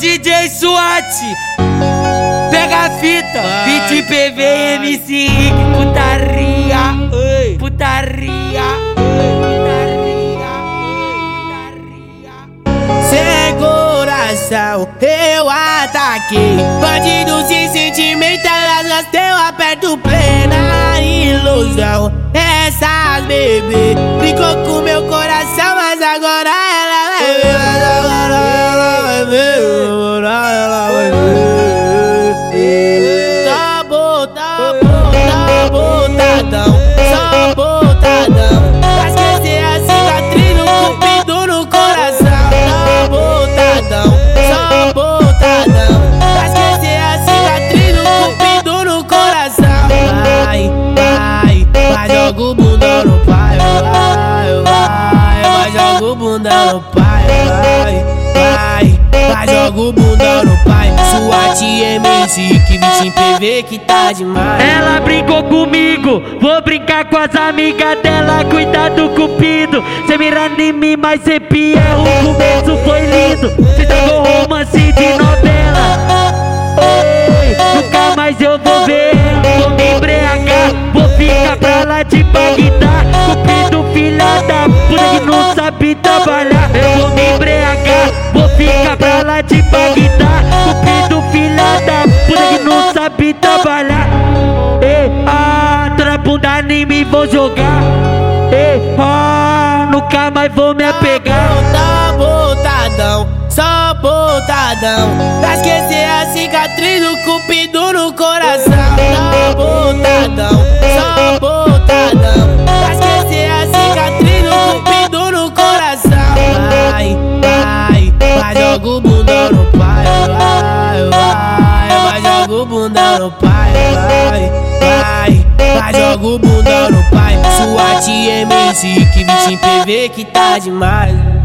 DJ SWAT, pega a fita, beat PV, MC Rick, putaria, oi, putaria, putaria, putaria. Sem coração, eu ataquei. Bandido sem sentimento, elas gasteu aperto plena ilusão. Essas bebê no pai. Vai, vai, vai, joga o bunda no pai. Sua tia MC, que PV que tá demais. Ela brincou comigo, vou brincar com as amigas dela. Cuidado, cupido. Cê mira em mim, mas cê pia. O começo foi lindo. Cê jogou romance de novela. Oi, nunca mais eu vou ver. Vou me embriagar, vou ficar pra lá de Bagdá. Cupido, filha da puta que não sabe trabalhar. De Bagdá. Cupido, filha da puta que não sabe trabalhar. Ei, ah, toda bunda nem me vou jogar. Ei, ah, nunca mais vou me apegar. Tá botadão, só botadão. Pra esquecer a cicatriz do cupido no coração. Pai. Vai, vai, vai, joga o bunda no pai. Vai, vai, vai, joga o bunda no pai. Sua tia MC, que bicho PV que tá demais.